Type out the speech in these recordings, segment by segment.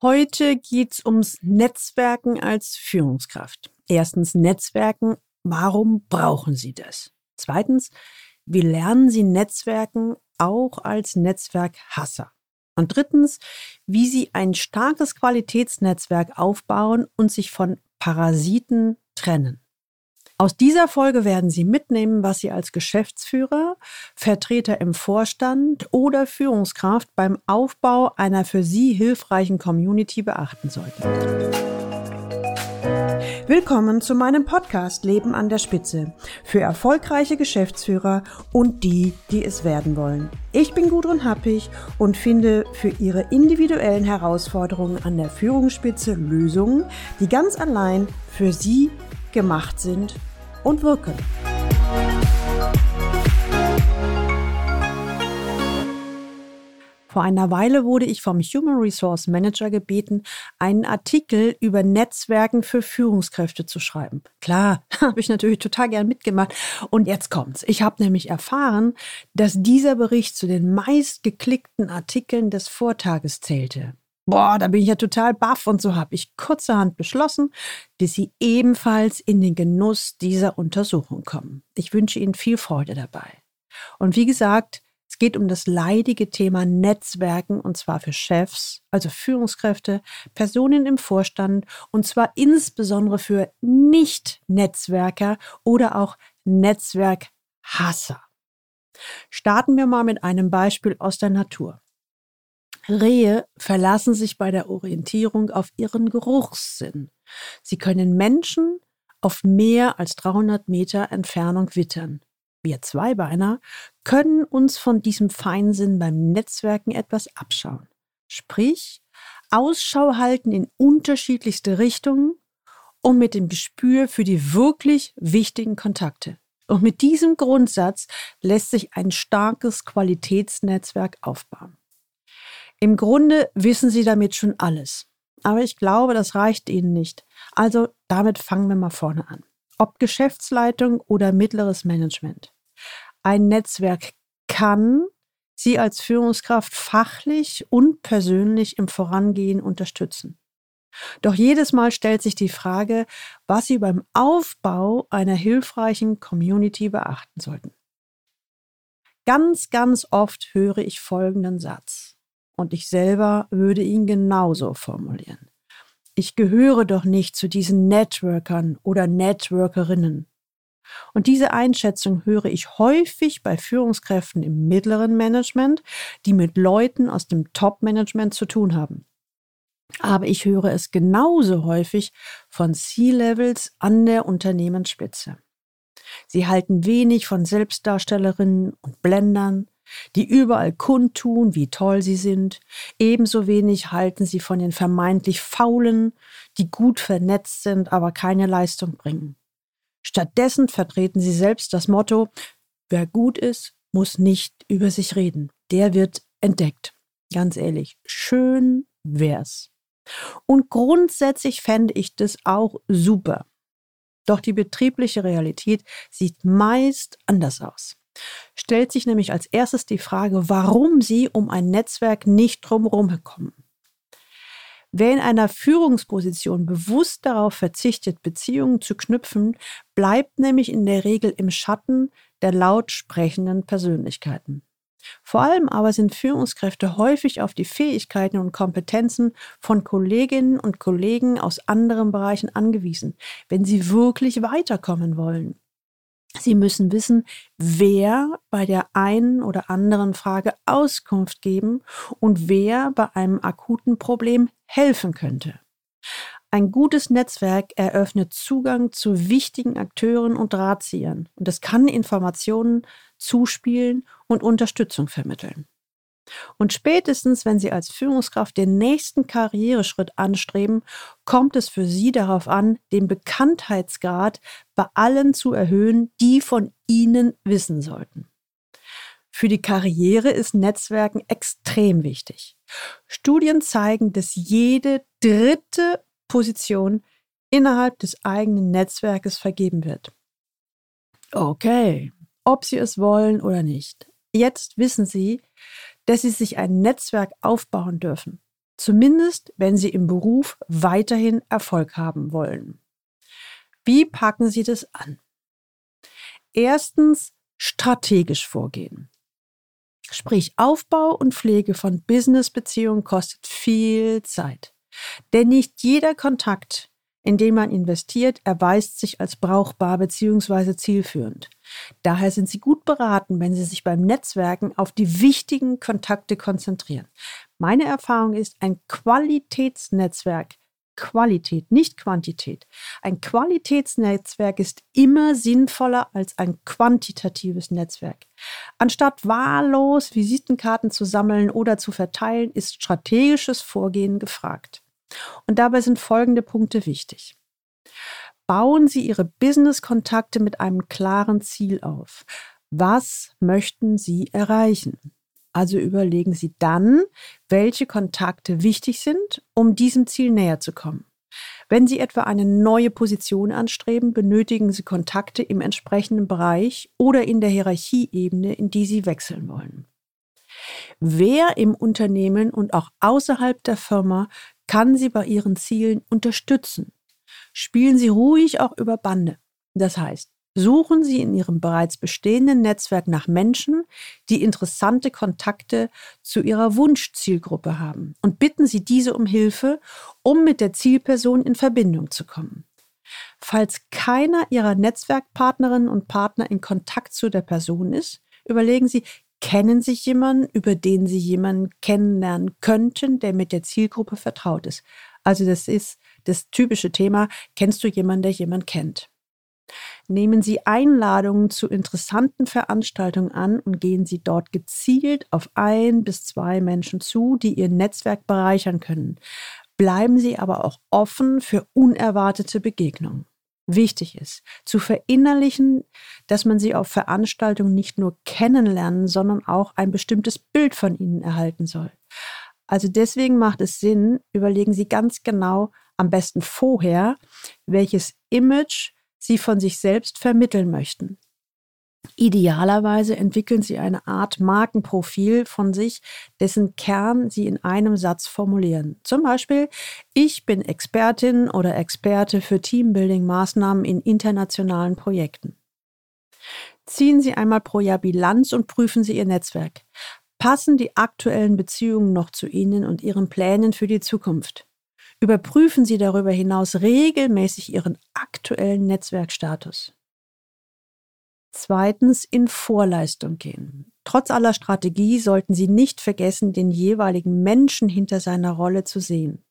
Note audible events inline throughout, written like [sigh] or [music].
Heute geht's ums Netzwerken als Führungskraft. Erstens Netzwerken. Warum brauchen Sie das? Zweitens, wie lernen Sie Netzwerken auch als Netzwerkhasser? Und drittens, wie Sie ein starkes Qualitätsnetzwerk aufbauen und sich von Parasiten trennen. Aus dieser Folge werden Sie mitnehmen, was Sie als Geschäftsführer, Vertreter im Vorstand oder Führungskraft beim Aufbau einer für Sie hilfreichen Community beachten sollten. Willkommen zu meinem Podcast Leben an der Spitze für erfolgreiche Geschäftsführer und die, die es werden wollen. Ich bin Gudrun Happig und finde für Ihre individuellen Herausforderungen an der Führungsspitze Lösungen, die ganz allein für Sie gemacht sind und wirken. Vor einer Weile wurde ich vom Human Resource Manager gebeten, einen Artikel über Netzwerken für Führungskräfte zu schreiben. Klar, [laughs] habe ich natürlich total gern mitgemacht. Und jetzt kommt's. Ich habe nämlich erfahren, dass dieser Bericht zu den meistgeklickten Artikeln des Vortages zählte. Boah, da bin ich ja total baff und so habe ich kurzerhand beschlossen, dass Sie ebenfalls in den Genuss dieser Untersuchung kommen. Ich wünsche Ihnen viel Freude dabei. Und wie gesagt, es geht um das leidige Thema Netzwerken und zwar für Chefs, also Führungskräfte, Personen im Vorstand und zwar insbesondere für Nicht-Netzwerker oder auch Netzwerkhasser. Starten wir mal mit einem Beispiel aus der Natur. Rehe verlassen sich bei der Orientierung auf ihren Geruchssinn. Sie können Menschen auf mehr als 300 Meter Entfernung wittern. Wir Zweibeiner können uns von diesem Feinsinn beim Netzwerken etwas abschauen. Sprich, Ausschau halten in unterschiedlichste Richtungen und mit dem Gespür für die wirklich wichtigen Kontakte. Und mit diesem Grundsatz lässt sich ein starkes Qualitätsnetzwerk aufbauen. Im Grunde wissen Sie damit schon alles. Aber ich glaube, das reicht Ihnen nicht. Also damit fangen wir mal vorne an. Ob Geschäftsleitung oder mittleres Management. Ein Netzwerk kann Sie als Führungskraft fachlich und persönlich im Vorangehen unterstützen. Doch jedes Mal stellt sich die Frage, was Sie beim Aufbau einer hilfreichen Community beachten sollten. Ganz, ganz oft höre ich folgenden Satz. Und ich selber würde ihn genauso formulieren. Ich gehöre doch nicht zu diesen Networkern oder Networkerinnen. Und diese Einschätzung höre ich häufig bei Führungskräften im mittleren Management, die mit Leuten aus dem Top-Management zu tun haben. Aber ich höre es genauso häufig von C-Levels an der Unternehmensspitze. Sie halten wenig von Selbstdarstellerinnen und Blendern, die überall kundtun, wie toll sie sind. Ebenso wenig halten sie von den vermeintlich Faulen, die gut vernetzt sind, aber keine Leistung bringen. Stattdessen vertreten sie selbst das Motto, wer gut ist, muss nicht über sich reden. Der wird entdeckt. Ganz ehrlich, schön wär's. Und grundsätzlich fände ich das auch super. Doch die betriebliche Realität sieht meist anders aus stellt sich nämlich als erstes die Frage, warum sie um ein Netzwerk nicht drumherum kommen. Wer in einer Führungsposition bewusst darauf verzichtet, Beziehungen zu knüpfen, bleibt nämlich in der Regel im Schatten der laut sprechenden Persönlichkeiten. Vor allem aber sind Führungskräfte häufig auf die Fähigkeiten und Kompetenzen von Kolleginnen und Kollegen aus anderen Bereichen angewiesen, wenn sie wirklich weiterkommen wollen. Sie müssen wissen, wer bei der einen oder anderen Frage Auskunft geben und wer bei einem akuten Problem helfen könnte. Ein gutes Netzwerk eröffnet Zugang zu wichtigen Akteuren und Drahtziehern und es kann Informationen zuspielen und Unterstützung vermitteln. Und spätestens, wenn Sie als Führungskraft den nächsten Karriereschritt anstreben, kommt es für Sie darauf an, den Bekanntheitsgrad bei allen zu erhöhen, die von Ihnen wissen sollten. Für die Karriere ist Netzwerken extrem wichtig. Studien zeigen, dass jede dritte Position innerhalb des eigenen Netzwerkes vergeben wird. Okay, ob Sie es wollen oder nicht. Jetzt wissen Sie, dass sie sich ein Netzwerk aufbauen dürfen. Zumindest, wenn Sie im Beruf weiterhin Erfolg haben wollen. Wie packen Sie das an? Erstens strategisch vorgehen. Sprich, Aufbau und Pflege von Business-Beziehungen kostet viel Zeit. Denn nicht jeder Kontakt, in den man investiert, erweist sich als brauchbar bzw. zielführend. Daher sind Sie gut beraten, wenn Sie sich beim Netzwerken auf die wichtigen Kontakte konzentrieren. Meine Erfahrung ist, ein Qualitätsnetzwerk Qualität, nicht Quantität. Ein Qualitätsnetzwerk ist immer sinnvoller als ein quantitatives Netzwerk. Anstatt wahllos Visitenkarten zu sammeln oder zu verteilen, ist strategisches Vorgehen gefragt. Und dabei sind folgende Punkte wichtig. Bauen Sie Ihre Business-Kontakte mit einem klaren Ziel auf. Was möchten Sie erreichen? Also überlegen Sie dann, welche Kontakte wichtig sind, um diesem Ziel näher zu kommen. Wenn Sie etwa eine neue Position anstreben, benötigen Sie Kontakte im entsprechenden Bereich oder in der Hierarchieebene, in die Sie wechseln wollen. Wer im Unternehmen und auch außerhalb der Firma kann Sie bei Ihren Zielen unterstützen? Spielen Sie ruhig auch über Bande. Das heißt, Suchen Sie in Ihrem bereits bestehenden Netzwerk nach Menschen, die interessante Kontakte zu Ihrer Wunschzielgruppe haben und bitten Sie diese um Hilfe, um mit der Zielperson in Verbindung zu kommen. Falls keiner Ihrer Netzwerkpartnerinnen und Partner in Kontakt zu der Person ist, überlegen Sie, kennen Sie jemanden, über den Sie jemanden kennenlernen könnten, der mit der Zielgruppe vertraut ist. Also das ist das typische Thema, kennst du jemanden, der jemand kennt? Nehmen Sie Einladungen zu interessanten Veranstaltungen an und gehen Sie dort gezielt auf ein bis zwei Menschen zu, die Ihr Netzwerk bereichern können. Bleiben Sie aber auch offen für unerwartete Begegnungen. Wichtig ist, zu verinnerlichen, dass man sie auf Veranstaltungen nicht nur kennenlernen, sondern auch ein bestimmtes Bild von ihnen erhalten soll. Also deswegen macht es Sinn, überlegen Sie ganz genau, am besten vorher, welches Image sie von sich selbst vermitteln möchten. Idealerweise entwickeln sie eine Art Markenprofil von sich, dessen Kern sie in einem Satz formulieren. Zum Beispiel, ich bin Expertin oder Experte für Teambuilding-Maßnahmen in internationalen Projekten. Ziehen Sie einmal pro Jahr Bilanz und prüfen Sie Ihr Netzwerk. Passen die aktuellen Beziehungen noch zu Ihnen und Ihren Plänen für die Zukunft? Überprüfen Sie darüber hinaus regelmäßig Ihren aktuellen Netzwerkstatus. Zweitens in Vorleistung gehen. Trotz aller Strategie sollten Sie nicht vergessen, den jeweiligen Menschen hinter seiner Rolle zu sehen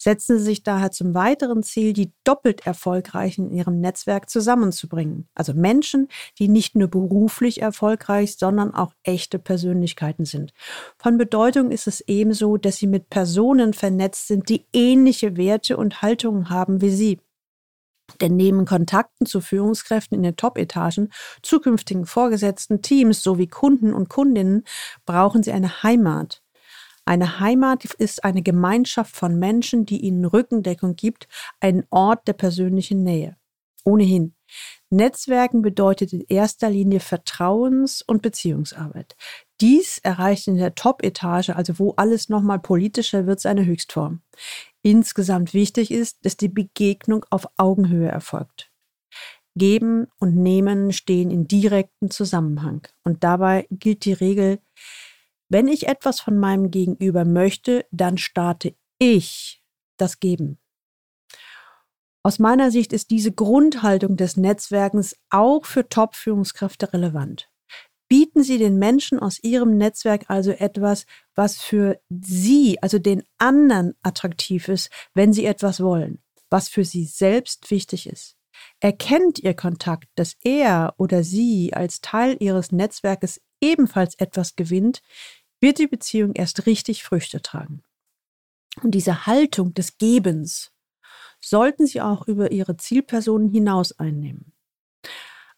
setzen Sie sich daher zum weiteren Ziel, die doppelt Erfolgreichen in Ihrem Netzwerk zusammenzubringen. Also Menschen, die nicht nur beruflich erfolgreich, sondern auch echte Persönlichkeiten sind. Von Bedeutung ist es ebenso, dass Sie mit Personen vernetzt sind, die ähnliche Werte und Haltungen haben wie Sie. Denn neben Kontakten zu Führungskräften in den Top-Etagen, zukünftigen Vorgesetzten, Teams sowie Kunden und Kundinnen brauchen Sie eine Heimat. Eine Heimat ist eine Gemeinschaft von Menschen, die ihnen Rückendeckung gibt, ein Ort der persönlichen Nähe. Ohnehin. Netzwerken bedeutet in erster Linie Vertrauens- und Beziehungsarbeit. Dies erreicht in der Top-Etage, also wo alles nochmal politischer wird, seine Höchstform. Insgesamt wichtig ist, dass die Begegnung auf Augenhöhe erfolgt. Geben und Nehmen stehen in direktem Zusammenhang. Und dabei gilt die Regel, wenn ich etwas von meinem Gegenüber möchte, dann starte ich das Geben. Aus meiner Sicht ist diese Grundhaltung des Netzwerkens auch für Top-Führungskräfte relevant. Bieten Sie den Menschen aus Ihrem Netzwerk also etwas, was für Sie, also den anderen, attraktiv ist, wenn Sie etwas wollen, was für Sie selbst wichtig ist. Erkennt Ihr Kontakt, dass er oder sie als Teil Ihres Netzwerkes ebenfalls etwas gewinnt, wird die Beziehung erst richtig Früchte tragen. Und diese Haltung des Gebens sollten Sie auch über Ihre Zielpersonen hinaus einnehmen.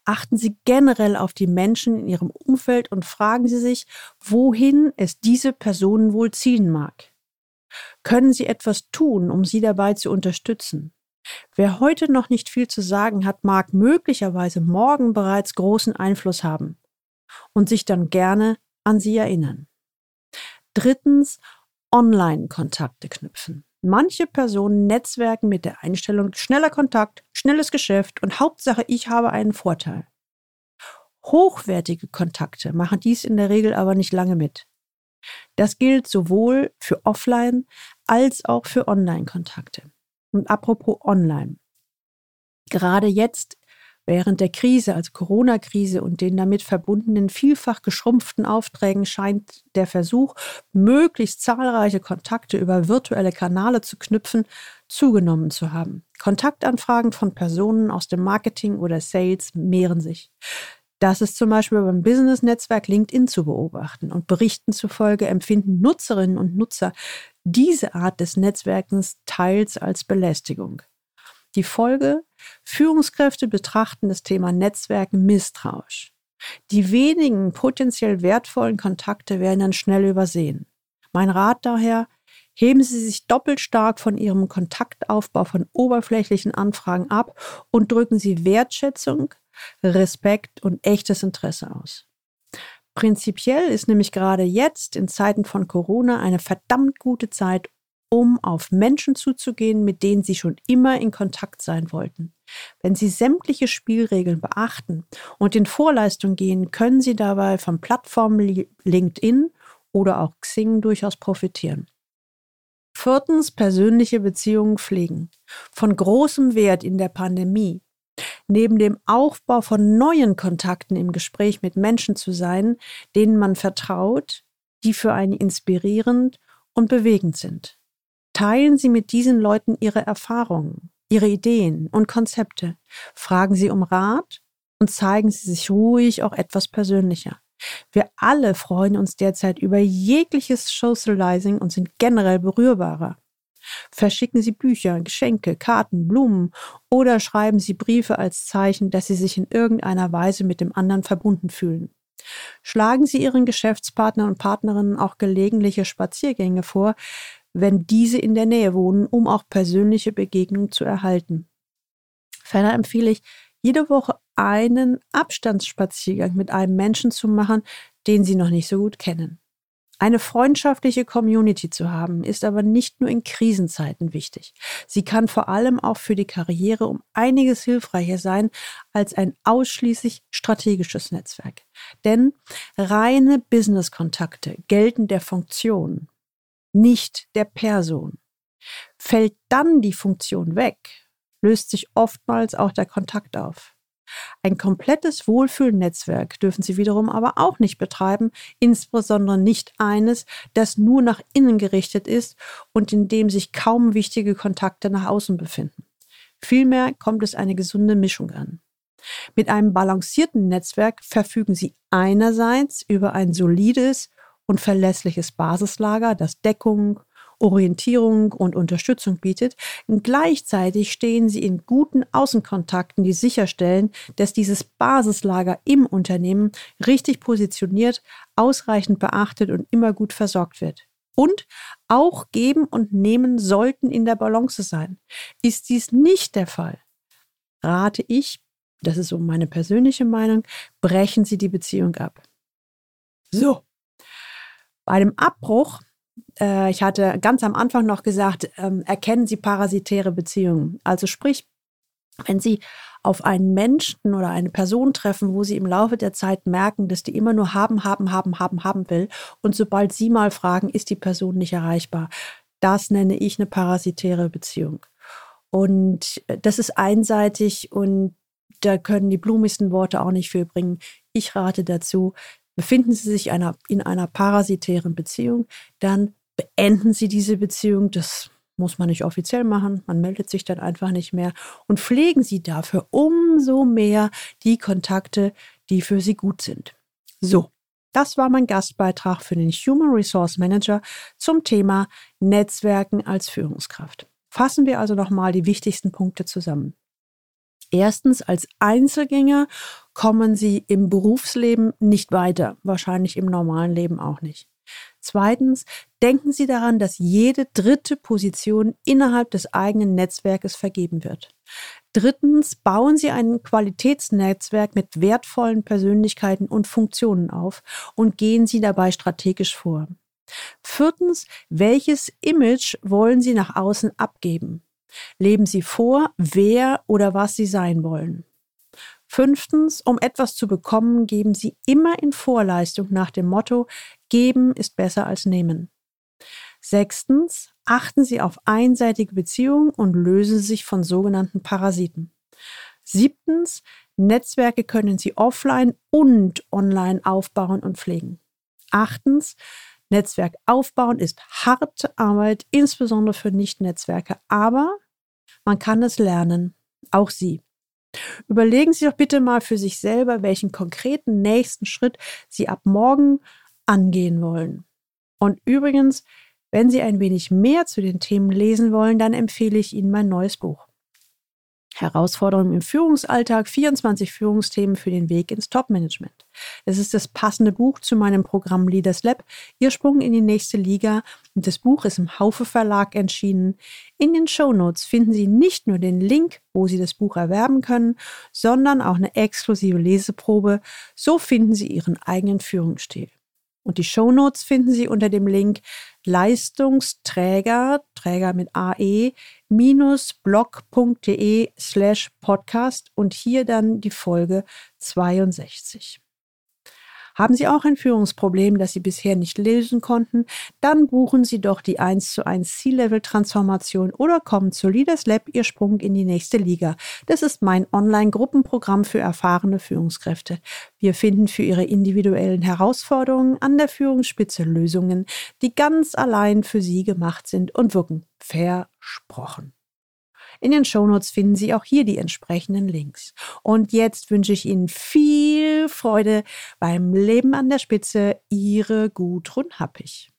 Achten Sie generell auf die Menschen in Ihrem Umfeld und fragen Sie sich, wohin es diese Personen wohl ziehen mag. Können Sie etwas tun, um sie dabei zu unterstützen? Wer heute noch nicht viel zu sagen hat, mag möglicherweise morgen bereits großen Einfluss haben und sich dann gerne an Sie erinnern. Drittens, Online-Kontakte knüpfen. Manche Personen netzwerken mit der Einstellung schneller Kontakt, schnelles Geschäft und Hauptsache, ich habe einen Vorteil. Hochwertige Kontakte machen dies in der Regel aber nicht lange mit. Das gilt sowohl für Offline als auch für Online-Kontakte. Und apropos Online. Gerade jetzt Während der Krise, also Corona-Krise und den damit verbundenen vielfach geschrumpften Aufträgen scheint der Versuch, möglichst zahlreiche Kontakte über virtuelle Kanäle zu knüpfen, zugenommen zu haben. Kontaktanfragen von Personen aus dem Marketing oder Sales mehren sich. Das ist zum Beispiel beim Business-Netzwerk LinkedIn zu beobachten und Berichten zufolge empfinden Nutzerinnen und Nutzer diese Art des Netzwerkens teils als Belästigung. Die Folge? Führungskräfte betrachten das Thema Netzwerken misstrauisch. Die wenigen potenziell wertvollen Kontakte werden dann schnell übersehen. Mein Rat daher, heben Sie sich doppelt stark von Ihrem Kontaktaufbau von oberflächlichen Anfragen ab und drücken Sie Wertschätzung, Respekt und echtes Interesse aus. Prinzipiell ist nämlich gerade jetzt in Zeiten von Corona eine verdammt gute Zeit, um auf Menschen zuzugehen, mit denen Sie schon immer in Kontakt sein wollten. Wenn Sie sämtliche Spielregeln beachten und in Vorleistung gehen, können Sie dabei von Plattformen LinkedIn oder auch Xing durchaus profitieren. Viertens, persönliche Beziehungen pflegen. Von großem Wert in der Pandemie. Neben dem Aufbau von neuen Kontakten im Gespräch mit Menschen zu sein, denen man vertraut, die für einen inspirierend und bewegend sind. Teilen Sie mit diesen Leuten Ihre Erfahrungen, Ihre Ideen und Konzepte. Fragen Sie um Rat und zeigen Sie sich ruhig auch etwas persönlicher. Wir alle freuen uns derzeit über jegliches Socializing und sind generell berührbarer. Verschicken Sie Bücher, Geschenke, Karten, Blumen oder schreiben Sie Briefe als Zeichen, dass Sie sich in irgendeiner Weise mit dem anderen verbunden fühlen. Schlagen Sie Ihren Geschäftspartnern und Partnerinnen auch gelegentliche Spaziergänge vor, wenn diese in der Nähe wohnen, um auch persönliche Begegnungen zu erhalten. Ferner empfehle ich, jede Woche einen Abstandsspaziergang mit einem Menschen zu machen, den Sie noch nicht so gut kennen. Eine freundschaftliche Community zu haben, ist aber nicht nur in Krisenzeiten wichtig. Sie kann vor allem auch für die Karriere um einiges hilfreicher sein als ein ausschließlich strategisches Netzwerk. Denn reine Business-Kontakte gelten der Funktion, nicht der Person. Fällt dann die Funktion weg, löst sich oftmals auch der Kontakt auf. Ein komplettes Wohlfühlnetzwerk dürfen Sie wiederum aber auch nicht betreiben, insbesondere nicht eines, das nur nach innen gerichtet ist und in dem sich kaum wichtige Kontakte nach außen befinden. Vielmehr kommt es eine gesunde Mischung an. Mit einem balancierten Netzwerk verfügen Sie einerseits über ein solides und verlässliches Basislager, das Deckung, Orientierung und Unterstützung bietet. Gleichzeitig stehen sie in guten Außenkontakten, die sicherstellen, dass dieses Basislager im Unternehmen richtig positioniert, ausreichend beachtet und immer gut versorgt wird. Und auch geben und nehmen sollten in der Balance sein. Ist dies nicht der Fall, rate ich, das ist so meine persönliche Meinung, brechen Sie die Beziehung ab. So, bei dem Abbruch, äh, ich hatte ganz am Anfang noch gesagt, ähm, erkennen Sie parasitäre Beziehungen. Also sprich, wenn Sie auf einen Menschen oder eine Person treffen, wo Sie im Laufe der Zeit merken, dass die immer nur haben, haben, haben, haben, haben will und sobald Sie mal fragen, ist die Person nicht erreichbar. Das nenne ich eine parasitäre Beziehung. Und äh, das ist einseitig und da können die blumigsten Worte auch nicht viel bringen. Ich rate dazu, Befinden Sie sich einer, in einer parasitären Beziehung, dann beenden Sie diese Beziehung. Das muss man nicht offiziell machen, man meldet sich dann einfach nicht mehr und pflegen Sie dafür umso mehr die Kontakte, die für Sie gut sind. So, das war mein Gastbeitrag für den Human Resource Manager zum Thema Netzwerken als Führungskraft. Fassen wir also nochmal die wichtigsten Punkte zusammen. Erstens, als Einzelgänger kommen sie im Berufsleben nicht weiter, wahrscheinlich im normalen Leben auch nicht. Zweitens, denken Sie daran, dass jede dritte Position innerhalb des eigenen Netzwerkes vergeben wird. Drittens, bauen Sie ein Qualitätsnetzwerk mit wertvollen Persönlichkeiten und Funktionen auf und gehen Sie dabei strategisch vor. Viertens, welches Image wollen Sie nach außen abgeben? Leben Sie vor, wer oder was Sie sein wollen. Fünftens, um etwas zu bekommen, geben Sie immer in Vorleistung nach dem Motto, geben ist besser als nehmen. Sechstens, achten Sie auf einseitige Beziehungen und lösen Sie sich von sogenannten Parasiten. Siebtens, Netzwerke können Sie offline und online aufbauen und pflegen. Achtens, Netzwerk aufbauen ist harte Arbeit, insbesondere für Nicht-Netzwerke, aber man kann es lernen, auch Sie. Überlegen Sie doch bitte mal für sich selber, welchen konkreten nächsten Schritt Sie ab morgen angehen wollen. Und übrigens, wenn Sie ein wenig mehr zu den Themen lesen wollen, dann empfehle ich Ihnen mein neues Buch. Herausforderungen im Führungsalltag, 24 Führungsthemen für den Weg ins Topmanagement. Es ist das passende Buch zu meinem Programm Leaders Lab, Ihr Sprung in die nächste Liga. Und das Buch ist im Haufe Verlag erschienen. In den Show Notes finden Sie nicht nur den Link, wo Sie das Buch erwerben können, sondern auch eine exklusive Leseprobe. So finden Sie Ihren eigenen Führungsstil. Und die Show Notes finden Sie unter dem Link Leistungsträger, Träger mit AE, blog.de slash podcast und hier dann die Folge 62. Haben Sie auch ein Führungsproblem, das Sie bisher nicht lösen konnten? Dann buchen Sie doch die 1 zu 1 C-Level-Transformation oder kommen zu Leaders Lab Ihr Sprung in die nächste Liga. Das ist mein Online-Gruppenprogramm für erfahrene Führungskräfte. Wir finden für Ihre individuellen Herausforderungen an der Führungsspitze Lösungen, die ganz allein für Sie gemacht sind und wirken. Versprochen. In den Shownotes finden Sie auch hier die entsprechenden Links. Und jetzt wünsche ich Ihnen viel Freude beim Leben an der Spitze. Ihre Gudrun Happig.